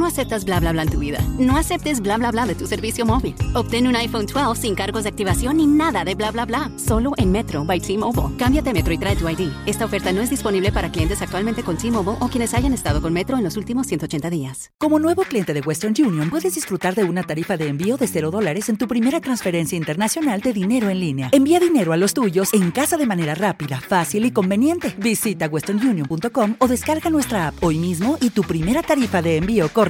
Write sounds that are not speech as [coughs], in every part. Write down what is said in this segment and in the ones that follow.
No aceptas bla bla bla en tu vida. No aceptes bla bla bla de tu servicio móvil. Obtén un iPhone 12 sin cargos de activación ni nada de bla bla bla. Solo en Metro by T-Mobile. Cámbiate Metro y trae tu ID. Esta oferta no es disponible para clientes actualmente con T-Mobile o quienes hayan estado con Metro en los últimos 180 días. Como nuevo cliente de Western Union, puedes disfrutar de una tarifa de envío de 0 dólares en tu primera transferencia internacional de dinero en línea. Envía dinero a los tuyos en casa de manera rápida, fácil y conveniente. Visita westernunion.com o descarga nuestra app hoy mismo y tu primera tarifa de envío corre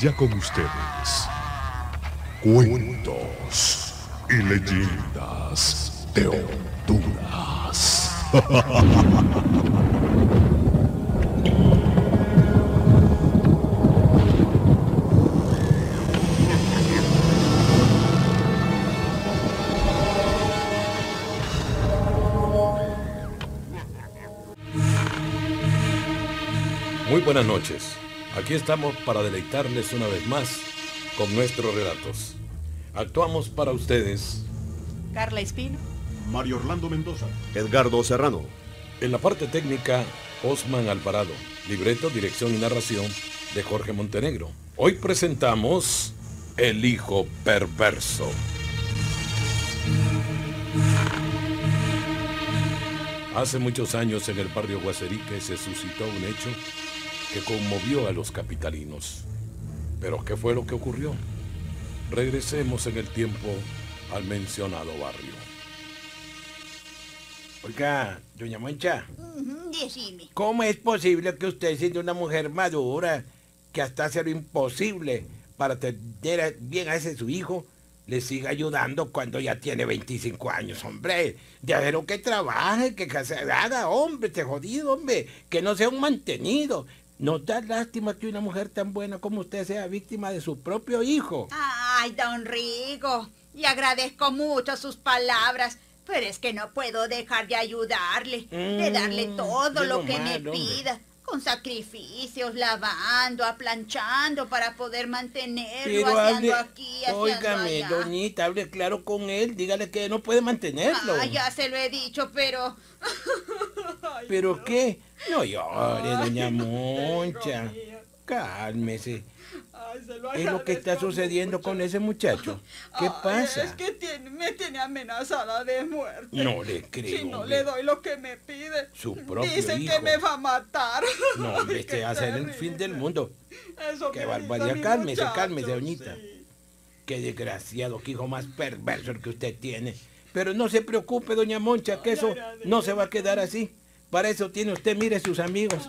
Ya con ustedes, cuentos y leyendas de Honduras. Muy buenas noches. Aquí estamos para deleitarles una vez más con nuestros relatos. Actuamos para ustedes Carla Espino. Mario Orlando Mendoza. Edgardo Serrano. en la parte técnica Osman Alvarado, libreto, dirección y narración de Jorge Montenegro. Hoy presentamos El Hijo Perverso. Hace muchos años en el barrio Guaserique se suscitó un hecho que conmovió a los capitalinos. Pero ¿qué fue lo que ocurrió? Regresemos en el tiempo al mencionado barrio. Oiga, doña Decime. ¿cómo es posible que usted, siendo una mujer madura, que hasta hace lo imposible para tener a- bien a ese su hijo, le siga ayudando cuando ya tiene 25 años, hombre? De hacer que trabaje, que se haga, hombre, te jodido, hombre, que no sea un mantenido. ¿No da lástima que una mujer tan buena como usted sea víctima de su propio hijo? Ay, don Rigo, le agradezco mucho sus palabras, pero es que no puedo dejar de ayudarle, de darle Mm, todo es lo lo que me hombre. pida, con sacrificios, lavando, aplanchando para poder mantenerlo, Pero hable, aquí, óigame, allá. doñita, hable claro con él, dígale que no puede mantenerlo. Ah, ya se lo he dicho, pero... [laughs] ¿Pero qué? No llore, doña [laughs] Moncha. Cálmese. ¿Es lo que está sucediendo con ese muchacho? ¿Qué pasa? Es que tiene- me tiene amenazada de muerte. No le creo, Si no hombre. le doy lo que me pide, Su propio dicen hijo. que me va a matar. No, [laughs] hombre, Ay, este va a ser el fin del mundo. Eso Qué barbaridad. Cálmese, muchacho, cálmese, doñita. sí. Qué desgraciado, qué hijo más perverso el que usted tiene. Pero no se preocupe, doña Moncha, que eso no se va a quedar así. Para eso tiene usted, mire sus amigos.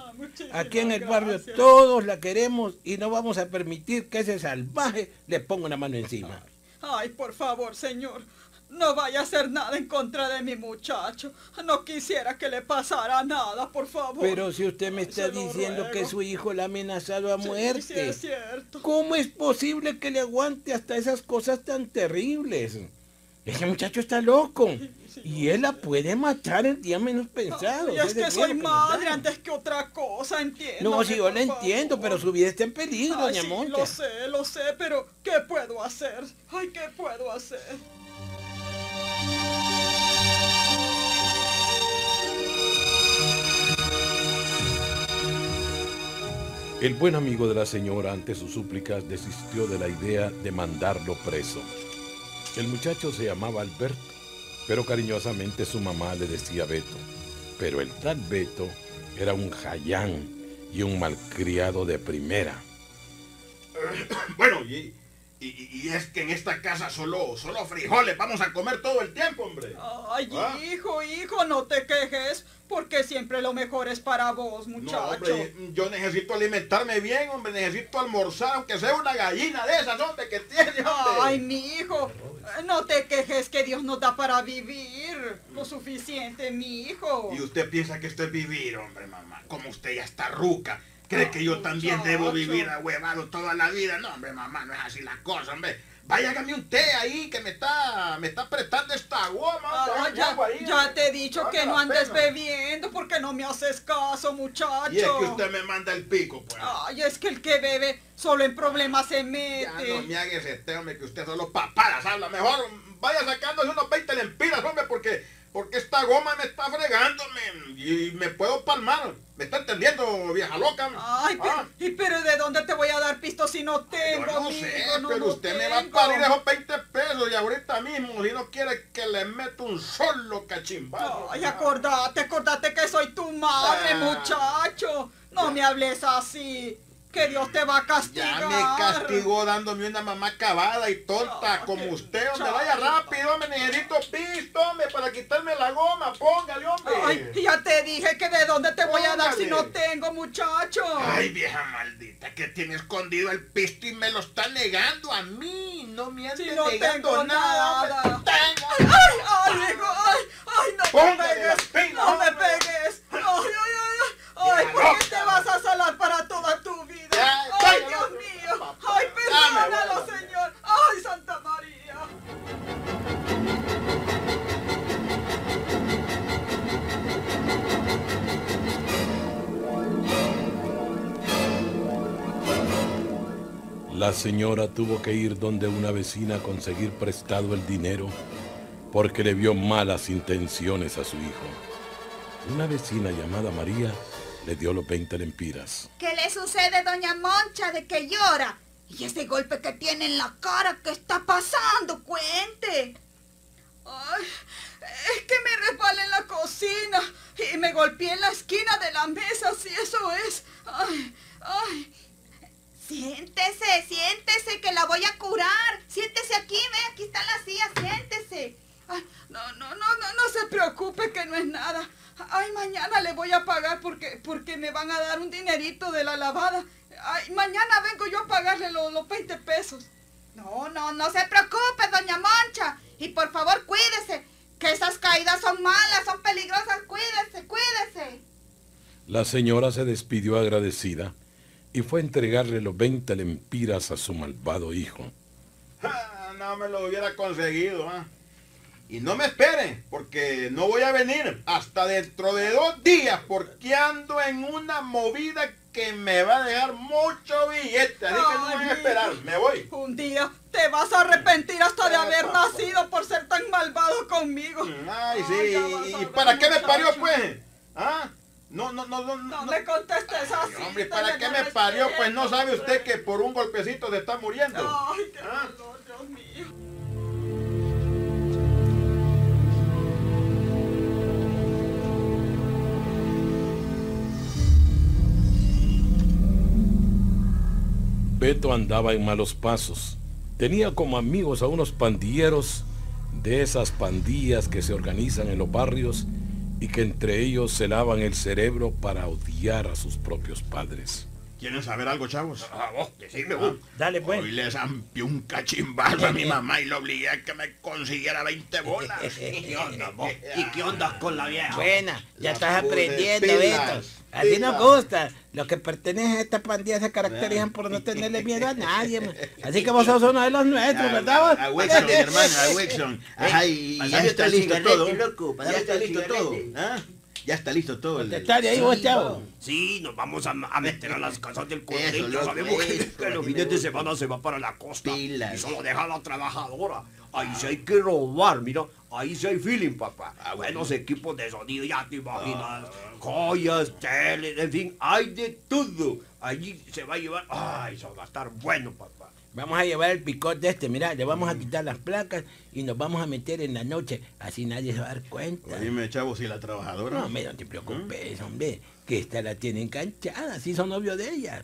Ah, Aquí en el barrio todos la queremos y no vamos a permitir que ese salvaje le ponga una mano encima. Ay, por favor, señor. No vaya a hacer nada en contra de mi muchacho. No quisiera que le pasara nada, por favor. Pero si usted me está diciendo que su hijo la ha amenazado a Sí, muerte. sí, es cierto. ¿Cómo es posible que le aguante hasta esas cosas tan terribles? Ese muchacho está loco. Y él la puede matar el día menos pensado. Y es que soy madre antes que otra cosa, entiendo. No, sí, yo la entiendo, pero su vida está en peligro, Ay, doña sí, Moncha. lo sé, lo sé, pero ¿qué puedo hacer? Ay, ¿qué puedo hacer? El buen amigo de la señora, ante sus súplicas, desistió de la idea de mandarlo preso. El muchacho se llamaba Alberto, pero cariñosamente su mamá le decía Beto. Pero el tal Beto era un jayán y un malcriado de primera. [coughs] Bueno, y, Y, y- y es que en esta casa solo, solo frijoles vamos a comer todo el tiempo, hombre. Ay, ¿Ah? hijo, hijo, no te quejes, porque siempre lo mejor es para vos, No, muchacho. hombre, yo necesito alimentarme bien, hombre. Necesito almorzar, aunque sea una gallina de esas, hombre, que tiene, hombre. Ay, mi hijo, no te quejes que Dios nos da para vivir. Lo suficiente, mi hijo. Y usted piensa que esto es vivir, hombre, mamá. Como usted ya está ruca. ¿Cree que yo también muchacho. debo vivir ahuevado toda la vida? No, hombre, mamá, no es así la cosa, hombre. Vaya, hágame un té ahí que me está, me está apretando esta goma. Ah, ya, ahí, ya te he dicho que no andes pena. bebiendo porque no me haces caso, muchacho. Y es que usted me manda el pico, pues. Ay, es que el que bebe solo en problemas se Ya mete. no me haga ese té, hombre, que usted solo papadas habla. Mejor vaya sacándose unos 20 lempiras, hombre, porque, porque esta goma me está fregando, men, y me puedo palmar. ¿Me está entendiendo, vieja loca? Ay, pero, Ah, ¿y pero de dónde te voy a dar pisto si no yo tengo, no amigo? sé, No, pero no usted me va a parir esos 20 pesos y ahorita mismo, si no quiere que le meto un solo cachimbazo. Ay, acordate, acordate que soy tu madre, Ah. muchacho. No me hables así, que Dios te va a castigar. Ya me castigó dándome una mamá acabada y tonta como usted, hombre. Vaya rápido, hombre. Necesito pisto, hombre, para quitarme la goma. Póngale, hombre. Ay, ya te dije que de dónde te voy a dar si no tengo, muchacho. Ay, vieja maldita, que tiene escondido el pisto y me lo está negando a mí. No me Si no negando tengo nada. Ay, ay, ay, ay, no me Póngale la pegues, no me pegues. La señora tuvo que ir donde una vecina a conseguir prestado el dinero porque le vio malas intenciones a su hijo. Una vecina llamada María le dio los 20 lempiras. ¿Qué le sucede, doña Moncha, de que llora? Y ese golpe que tiene en la cara, ¿qué está pasando? Cuente. Ay, es que me resbalé en la cocina y me golpeé en la esquina de la mesa, si eso es. Ay, ay. Siéntese, siéntese, que la voy a curar. Siéntese aquí, ve, aquí está la silla, siéntese. No, no, no, no, no se preocupe que no es nada. Ay, mañana le voy a pagar porque, porque me van a dar un dinerito de la lavada. Ay, mañana vengo yo a pagarle los, los 20 pesos. No, no, no se preocupe, doña Moncha. Y por favor, cuídese, que esas caídas son malas, son peligrosas. Cuídese, cuídese. La señora se despidió agradecida y fue a entregarle los 20 lempiras a su malvado hijo. Ah, no me lo hubiera conseguido, ¿ah? Y no me esperen, porque no voy a venir hasta dentro de dos días, porque ando en una movida que me va a dejar mucho billete. Así que no Ay, voy a esperar, me voy. Un día te vas a arrepentir hasta de Eh, haber nacido por ser tan malvado conmigo. Ay, sí. ¿Y para qué me parió, pues? No, no, no, no. Me contestes así. Hombre, ¿para qué me parió? Pues no sabe usted que por un golpecito se está muriendo. Ay, qué Ah. dolor, Dios mío. Beto andaba en malos pasos. Tenía como amigos a unos pandilleros de esas pandillas que se organizan en los barrios y que entre ellos se lavan el cerebro para odiar a sus propios padres. ¿Quieren saber algo, chavos? Ah, vos, decime vos. Dale pues. Hoy le zampió un cachimbazo a mi [laughs] mamá y lo obligué a que me consiguiera 20 bolas. [laughs] ¿Qué onda, vos? ¿Y qué onda con la vieja? Buena, ya Las estás aprendiendo, Beto. Así nos gusta. Los que pertenecen a esta pandilla se caracterizan por no [laughs] tenerle miedo a nadie. man. Así que vos sos uno de los nuestros, ¿verdad? vos? A Wilson, mi hermano, a Wilson. Ay, ya está listo todo. loco, Ya está listo todo. ¿ah? Ya está listo todo. el- Contestale ahí vos, chavo. Sí, nos vamos a, a meter a las casas del cuadrito. Sabemos que, [laughs] los fines de semana se va para la costa Pilas. y solo deja a la trabajadora. Ahí sí hay que robar, mira. Ahí sí hay feeling, papá. Ah, bueno. Buenos equipos de sonido, ya te imaginas. Joyas, tele, en fin, hay de todo. Allí se va a llevar. Ay, eso va a estar bueno, papá. Vamos a llevar el picote este, mira, le vamos a quitar las placas y nos vamos a meter en la noche. Así nadie se va a dar cuenta. Dime, chavo, si la trabajadora. No, hombre, no te preocupes, hombre, que esta la tiene enganchada, así son novios de ella.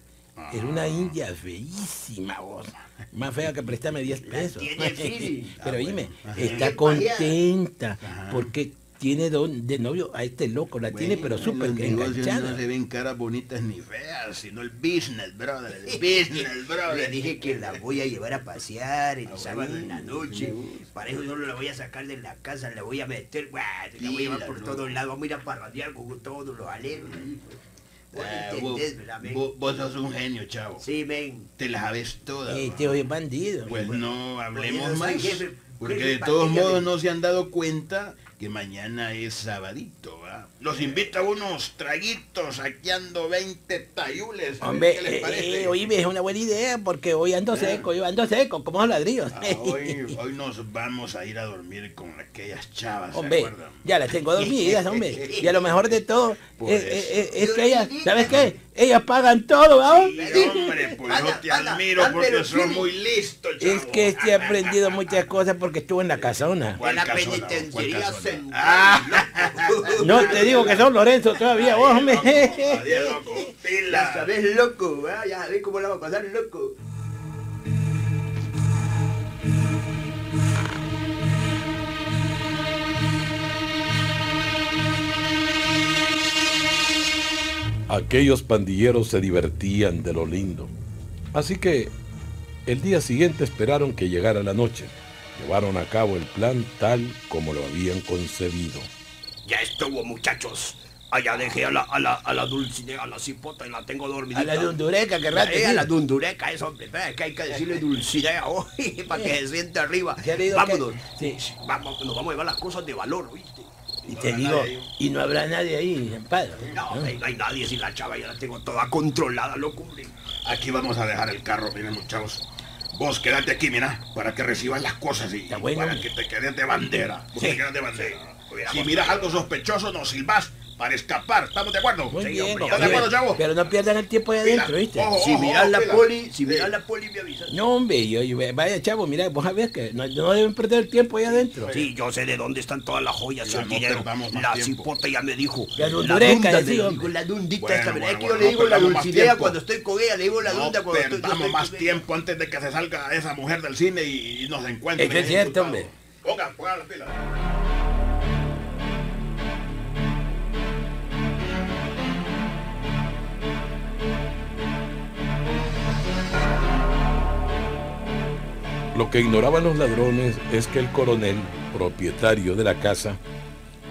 Era una india feísima, vos. Más fea que prestarme 10 pesos. [laughs] Pero Ah, dime, bueno. está contenta porque tiene don- de novio a este loco. La tiene pero súper enganchada. No se ven caras bonitas ni feas, sino el business, brother. El business, [laughs] Le brother. dije que la voy a llevar a pasear el sábado en la noche. Para eso no la voy a sacar de la casa, la voy a meter, guau, la voy a llevar por todos lados, vamos a ir a parrandear con todos los alegres. Vos Ah, vos, sos un genio, chavo. Sí, men. Te las sabes todas. Eh, tío, es bandido. Pues no hablemos soy más. Porque de todos modos no se han dado cuenta que mañana es sabadito, ¿va? Los invito a unos traguitos, aquí ando 20 tayules. a ver Hombre, ¿Qué les eh, parece? eh, oíme, es una buena idea porque hoy ando seco, yo ando seco, como los ladrillos. Ah, hoy, hoy nos vamos a ir a dormir con aquellas chavas, ¿se Hombre, acuerdan? ya las tengo dormidas, hombre. [laughs] Y a lo mejor de todo Pues. es, es- que ellas, ¿sabes qué? Ellas pagan todo, ¿vamos? Sí, hombre, pues yo te admiro porque sos muy listo, chavo. Es que he [laughs] aprendido muchas cosas porque estuve en la casona. En la penitenciaría central. Ah. No te digo que son Lorenzo todavía, vos, hombre. Adiós, loco. Ya sabes, loco, ¿verdad? ya sabes cómo la va a pasar, loco. Aquellos pandilleros se divertían de lo lindo. Así que el día siguiente esperaron que llegara la noche. Llevaron a cabo el plan tal como lo habían concebido. Ya estuvo, muchachos. Allá dejé a la, a la, a la Dulcinea, a la cipota y la tengo dormidita. A la dundureca, que rato. Eh, a sí. la dundureca, eso, hombre. Vea que hay que decirle Dulcinea hoy, [laughs] para que se siente arriba. ¿Ya le digo Vámonos. que- Vamos, nos vamos a llevar las cosas de valor, ¿oíste? Y te digo, y no habrá nadie ahí, en paz. No, no hay nadie sin la chava, ya la tengo toda controlada, loco, hombre. Aquí vamos a dejar el carro, miren muchachos. Vos quédate aquí, mira, para que recibas las cosas y bueno. para que te quedes de bandera. Vos Sí. te quedas de bandera. Si miras algo sospechoso, nos silbas para escapar. ¿Estamos de acuerdo? Muy Sí, bien, hombre, ¿Estás de acuerdo, chavo? Pero no pierdan el tiempo ahí adentro, ¿viste? ojo, Si miras la poli, si Sí. miras la poli, me avisas. No, hombre, yo, yo- vaya chavo, mira, vos sabés que no, no deben perder el tiempo ahí adentro. Sí, yo sé de dónde están todas las joyas y Ya el no dinero. La cipota ya me dijo. La dundureca, dunda la dundita Bueno, esta, bueno, es que yo le digo no la dulcinea cuando estoy con ella, le digo la No dunda cuando estoy, yo perdamos más con ella. tiempo antes de que se salga esa mujer del cine y, nos encuentre. Eso es cierto, hombre. Pongan, pongan la pila. Lo que ignoraban los ladrones es que el coronel, propietario de la casa,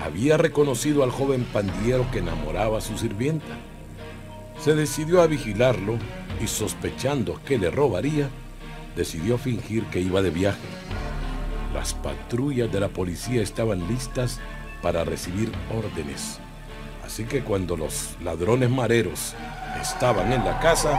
había reconocido al joven pandillero que enamoraba a su sirvienta. Se decidió a vigilarlo y sospechando que le robaría, decidió fingir que iba de viaje. Las patrullas de la policía estaban listas para recibir órdenes. Así que cuando los ladrones mareros estaban en la casa,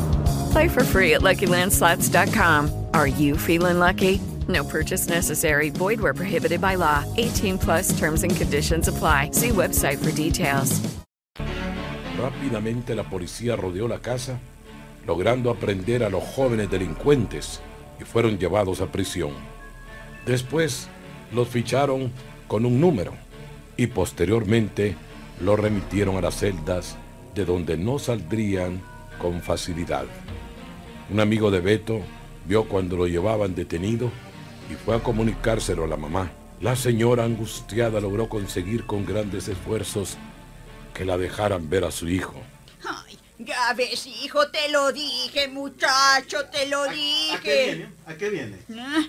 Play for free at LuckyLandSlots.com. Are you feeling lucky? No purchase necessary. Void where prohibited by law. 18 plus terms and conditions apply. See website for details. Rápidamente la policía rodeó la casa, logrando aprender a los jóvenes delincuentes y fueron llevados a prisión. Después los ficharon con un número y posteriormente los remitieron a las celdas de donde no saldrían con facilidad. Un amigo de Beto vio cuando lo llevaban detenido y fue a comunicárselo a la mamá. La señora angustiada logró conseguir con grandes esfuerzos que la dejaran ver a su hijo. Ay, ya ves, hijo, te lo dije, muchacho, te lo ¿A qué dije. viene? ¿A qué viene?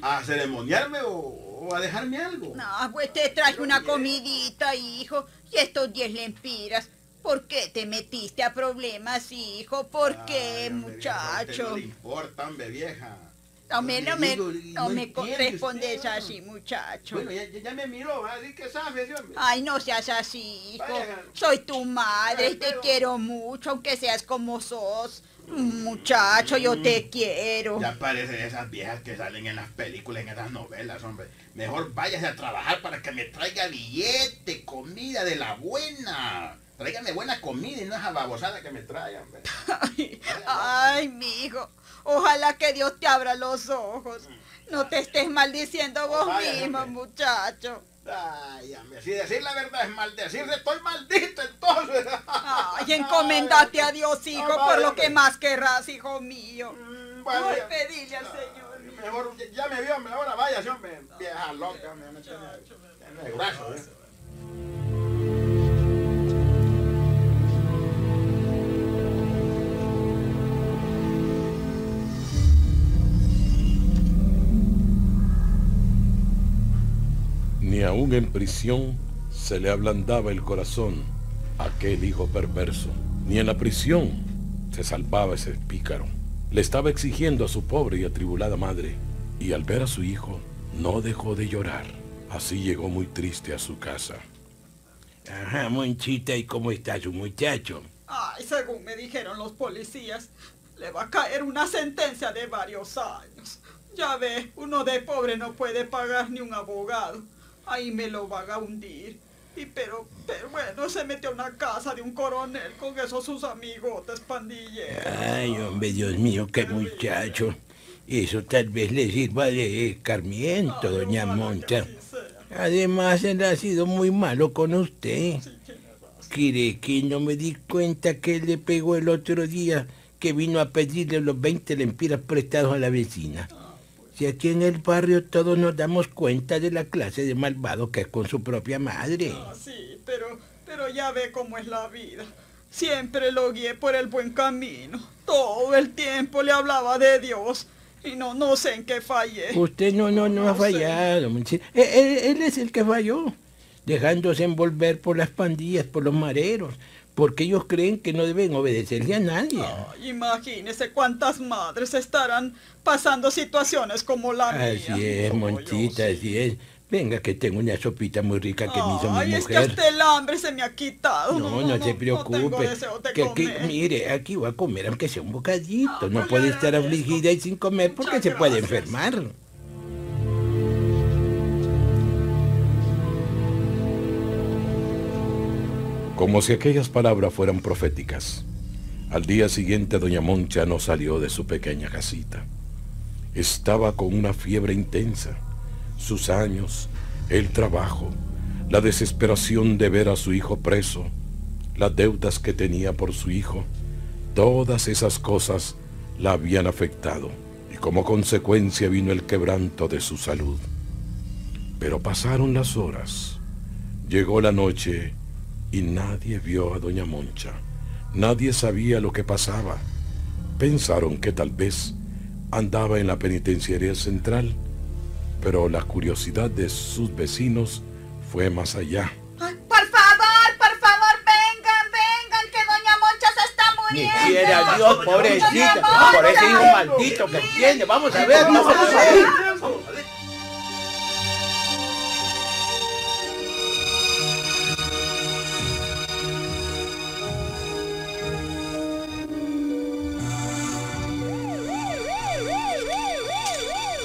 ¿Ah? ¿A ceremoniarme o, o a dejarme algo? No, pues te traje una comidita, hijo, y estos diez lempiras. ¿Por qué te metiste a problemas, hijo? ¿Por qué, Ay, hombre, a muchacho? No le importa, hombre, vieja. No me, no me, digo, no me entiende respondes usted, así, muchacho. Bueno, ya, me miró, así que sabe, ese hombre. Ay, no seas así, hijo. Vaya. Soy tu madre y te quiero mucho, aunque seas como sos. Muchacho, yo te quiero. Ya parecen esas viejas que salen en las películas, en esas novelas, hombre. Mejor váyase a trabajar para que me traiga billete, comida de la buena. Tráigame buena comida y no esa babosada que me trae, hombre. Ay, mijo. Ojalá que Dios te abra los ojos. No te estés maldiciendo vos Vaya, mismo, hombre. muchacho. Ay, hombre, si decir la verdad es maldecirse, estoy maldito entonces. Ay, encomendate a Dios, [laughs] hijo, por vaya, lo que más querrás, hijo mío. vaya. Ay, pedile al Señor. Mejor, ya- me vio, hombre, ahora váyase, hombre. Vieja loca, hombre, me tiene- tiene aún en prisión se le ablandaba el corazón a aquel hijo perverso. Ni en la prisión se salvaba ese pícaro. Le estaba exigiendo a su pobre y atribulada madre, y al ver a su hijo, no dejó de llorar. Así llegó muy triste a su casa. Ajá, Monchita, ¿y cómo está su muchacho? Ay, según me dijeron los policías, le va a caer una sentencia de varios años. Ya ve, uno de pobre no puede pagar ni un abogado. Ahí me lo van a hundir. Y pero, pero bueno, se metió a una casa de un coronel con esos sus amigotes pandilleros. Ay, hombre, Dios mío, qué muchacho. Eso tal vez le sirva de escarmiento, doña Moncha. Además, él ha sido muy malo con usted. ¿Quiere que no me di cuenta que él le pegó el otro día que vino a pedirle los 20 lempiras prestados a la vecina? Si aquí en el barrio todos nos damos cuenta de la clase de malvado que es con su propia madre. Ah, sí, pero, pero ya ve cómo es la vida. Siempre lo guié por el buen camino. Todo el tiempo le hablaba de Dios. Y no, no sé en qué fallé. Usted no, no, no ha fallado. Él, él- él es el que falló, dejándose envolver por las pandillas, por los mareros, porque ellos creen que no deben obedecerle a nadie. Ay, Imagínese cuántas madres estarán pasando situaciones como la mía. Así es, Monchita, así es. Venga, que tengo una sopita muy rica que me hizo mi Ay, es que mujer. hasta el hambre se me ha quitado. No, no, se tengo preocupe. deseo de que aquí, mire, aquí voy a comer aunque sea un bocadito. No puede estar afligida y sin comer porque se puede enfermar. Como si aquellas palabras fueran proféticas. Al día siguiente doña Moncha no salió de su pequeña casita. Estaba con una fiebre intensa. Sus años, el trabajo, la desesperación de ver a su hijo preso, las deudas que tenía por su hijo, todas esas cosas la habían afectado y como consecuencia vino el quebranto de su salud. Pero pasaron las horas, llegó la noche y nadie vio a doña Moncha. Nadie sabía lo que pasaba. Pensaron que tal vez andaba en la penitenciaría central, pero la curiosidad de sus vecinos fue más allá. Ay, por favor, por favor, vengan, vengan, que doña Moncha se está Ni muriendo. quiera Dios, pobrecita, Doña por ese hijo maldito que tiene. Vamos a ver, vamos a ver.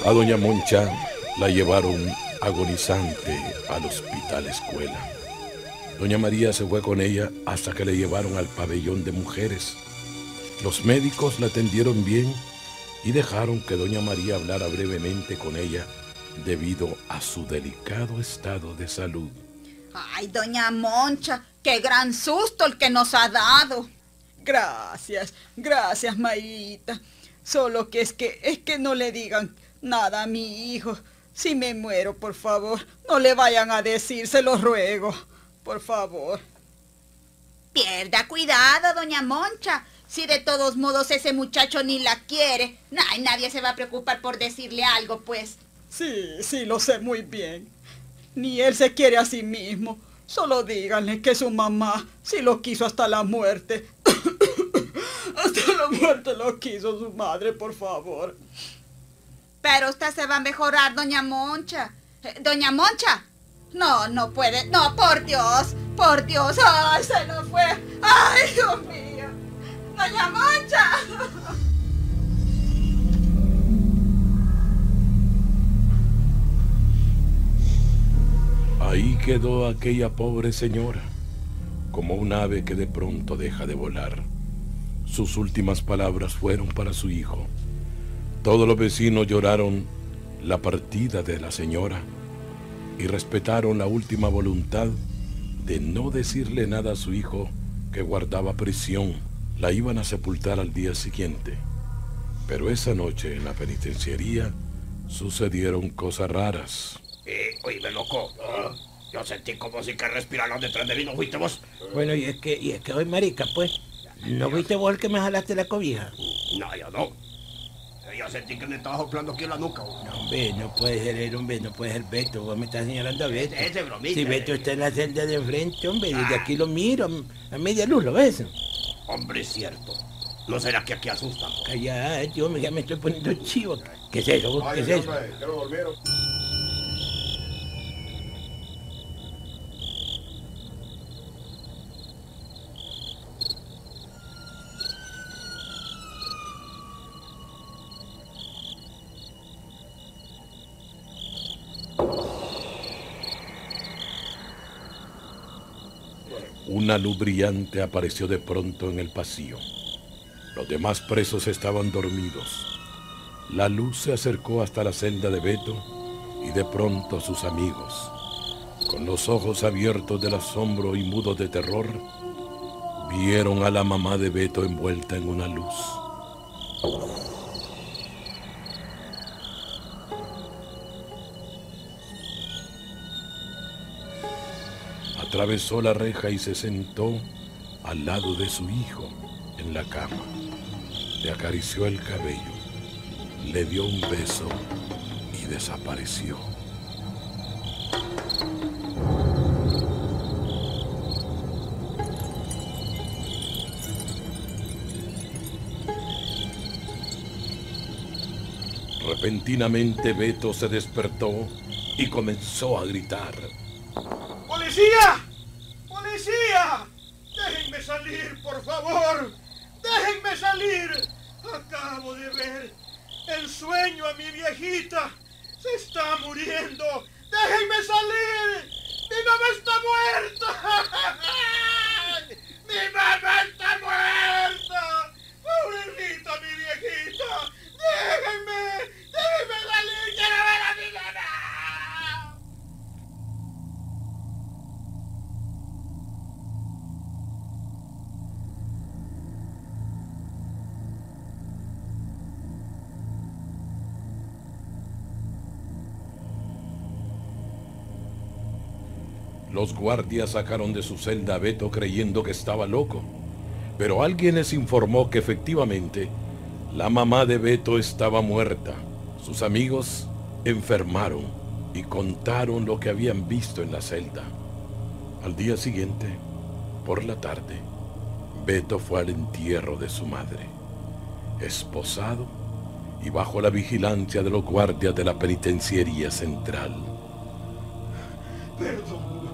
A doña Moncha la llevaron agonizante al hospital escuela. Doña María se fue con ella hasta que le llevaron al pabellón de mujeres. Los médicos la atendieron bien y dejaron que doña María hablara brevemente con ella debido a su delicado estado de salud. Ay, doña Moncha, qué gran susto el que nos ha dado. Gracias, gracias, Mayrita. Solo que es que es que no le digan nada mi hijo. Si me muero, por favor, no le vayan a decir, se lo ruego. Por favor. Pierda cuidado, doña Moncha. Si de todos modos ese muchacho ni la quiere, ay, nadie se va a preocupar por decirle algo, pues. Sí, sí, lo sé muy bien. Ni él se quiere a sí mismo. Solo díganle que su mamá sí lo quiso hasta la muerte. [coughs] hasta la muerte lo quiso su madre, por favor. Pero usted se va a mejorar, doña Moncha. Eh, doña Moncha. No, no puede. No, por Dios. Por Dios. Ay, se nos fue. Ay, Dios mío. Doña Moncha. Ahí quedó aquella pobre señora, como un ave que de pronto deja de volar. Sus últimas palabras fueron para su hijo. Todos los vecinos lloraron la partida de la señora y respetaron la última voluntad de no decirle nada a su hijo que guardaba prisión. La iban a sepultar al día siguiente. Pero esa noche en la penitenciaría sucedieron cosas raras. Eh, oíme, loco. Yo sentí como si que respiraron detrás de mí, ¿no fuiste vos? Bueno, y es que, y es que hoy, marica, pues, ¿no fuiste vos el que me jalaste la cobija? No, yo no. Yo sentí que me estaba soplando aquí en la nuca. No, hombre, no puede ser él, hombre, no puede ser Beto. Vos me estás señalando a Beto. Ese bromita, Si Beto eh. está en la celda de enfrente, hombre, desde aquí lo miro, a media luz, ¿lo ves? Hombre, es cierto. ¿No será que aquí asustan? Callate, yo me, ya me estoy poniendo chivo. ¿Qué es eso? vos? ¿Qué es eso? Una luz brillante apareció de pronto en el pasillo. Los demás presos estaban dormidos. La luz se acercó hasta la celda de Beto y de pronto sus amigos, con los ojos abiertos del asombro y mudos de terror, vieron a la mamá de Beto envuelta en una luz. Atravesó la reja y se sentó al lado de su hijo en la cama. Le acarició el cabello, le dio un beso y desapareció. Repentinamente Beto se despertó y comenzó a gritar. ¡Policía! ¡Policía! ¡Déjenme salir, por favor! ¡Déjenme salir! Acabo de ver el sueño a mi viejita. Se está muriendo. ¡Déjenme salir! ¡Mi mamá está muerta! [laughs] ¡Mi mamá Los guardias sacaron de su celda a Beto creyendo que estaba loco. Pero alguien les informó que efectivamente la mamá de Beto estaba muerta. Sus amigos enfermaron y contaron lo que habían visto en la celda. Al día siguiente, por la tarde, Beto fue al entierro de su madre, esposado y bajo la vigilancia de los guardias de la penitenciaría central.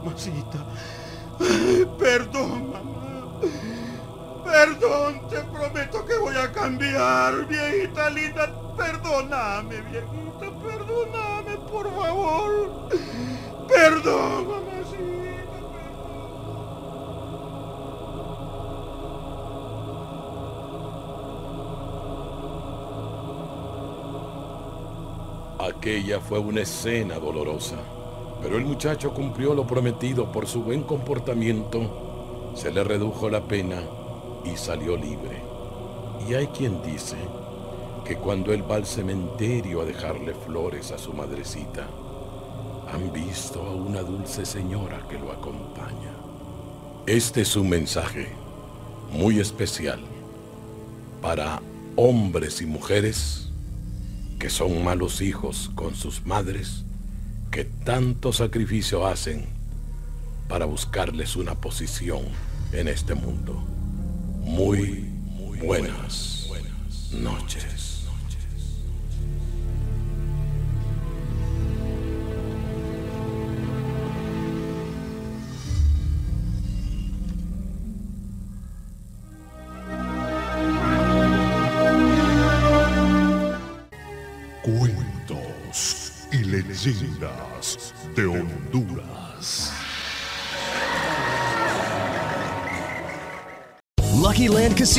Mamacita. Perdón, mamá. Perdón, te prometo que voy a cambiar, viejita linda. Perdóname, viejita, perdóname, por favor. Perdón, mamacita. Aquella fue una escena dolorosa, pero el muchacho cumplió lo prometido por su buen comportamiento, se le redujo la pena y salió libre. Y hay quien dice que cuando él va al cementerio a dejarle flores a su madrecita, han visto a una dulce señora que lo acompaña. Este es un mensaje muy especial para hombres y mujeres que son malos hijos con sus madres, que tanto sacrificio hacen para buscarles una posición en este mundo. Muy, buenas, noches.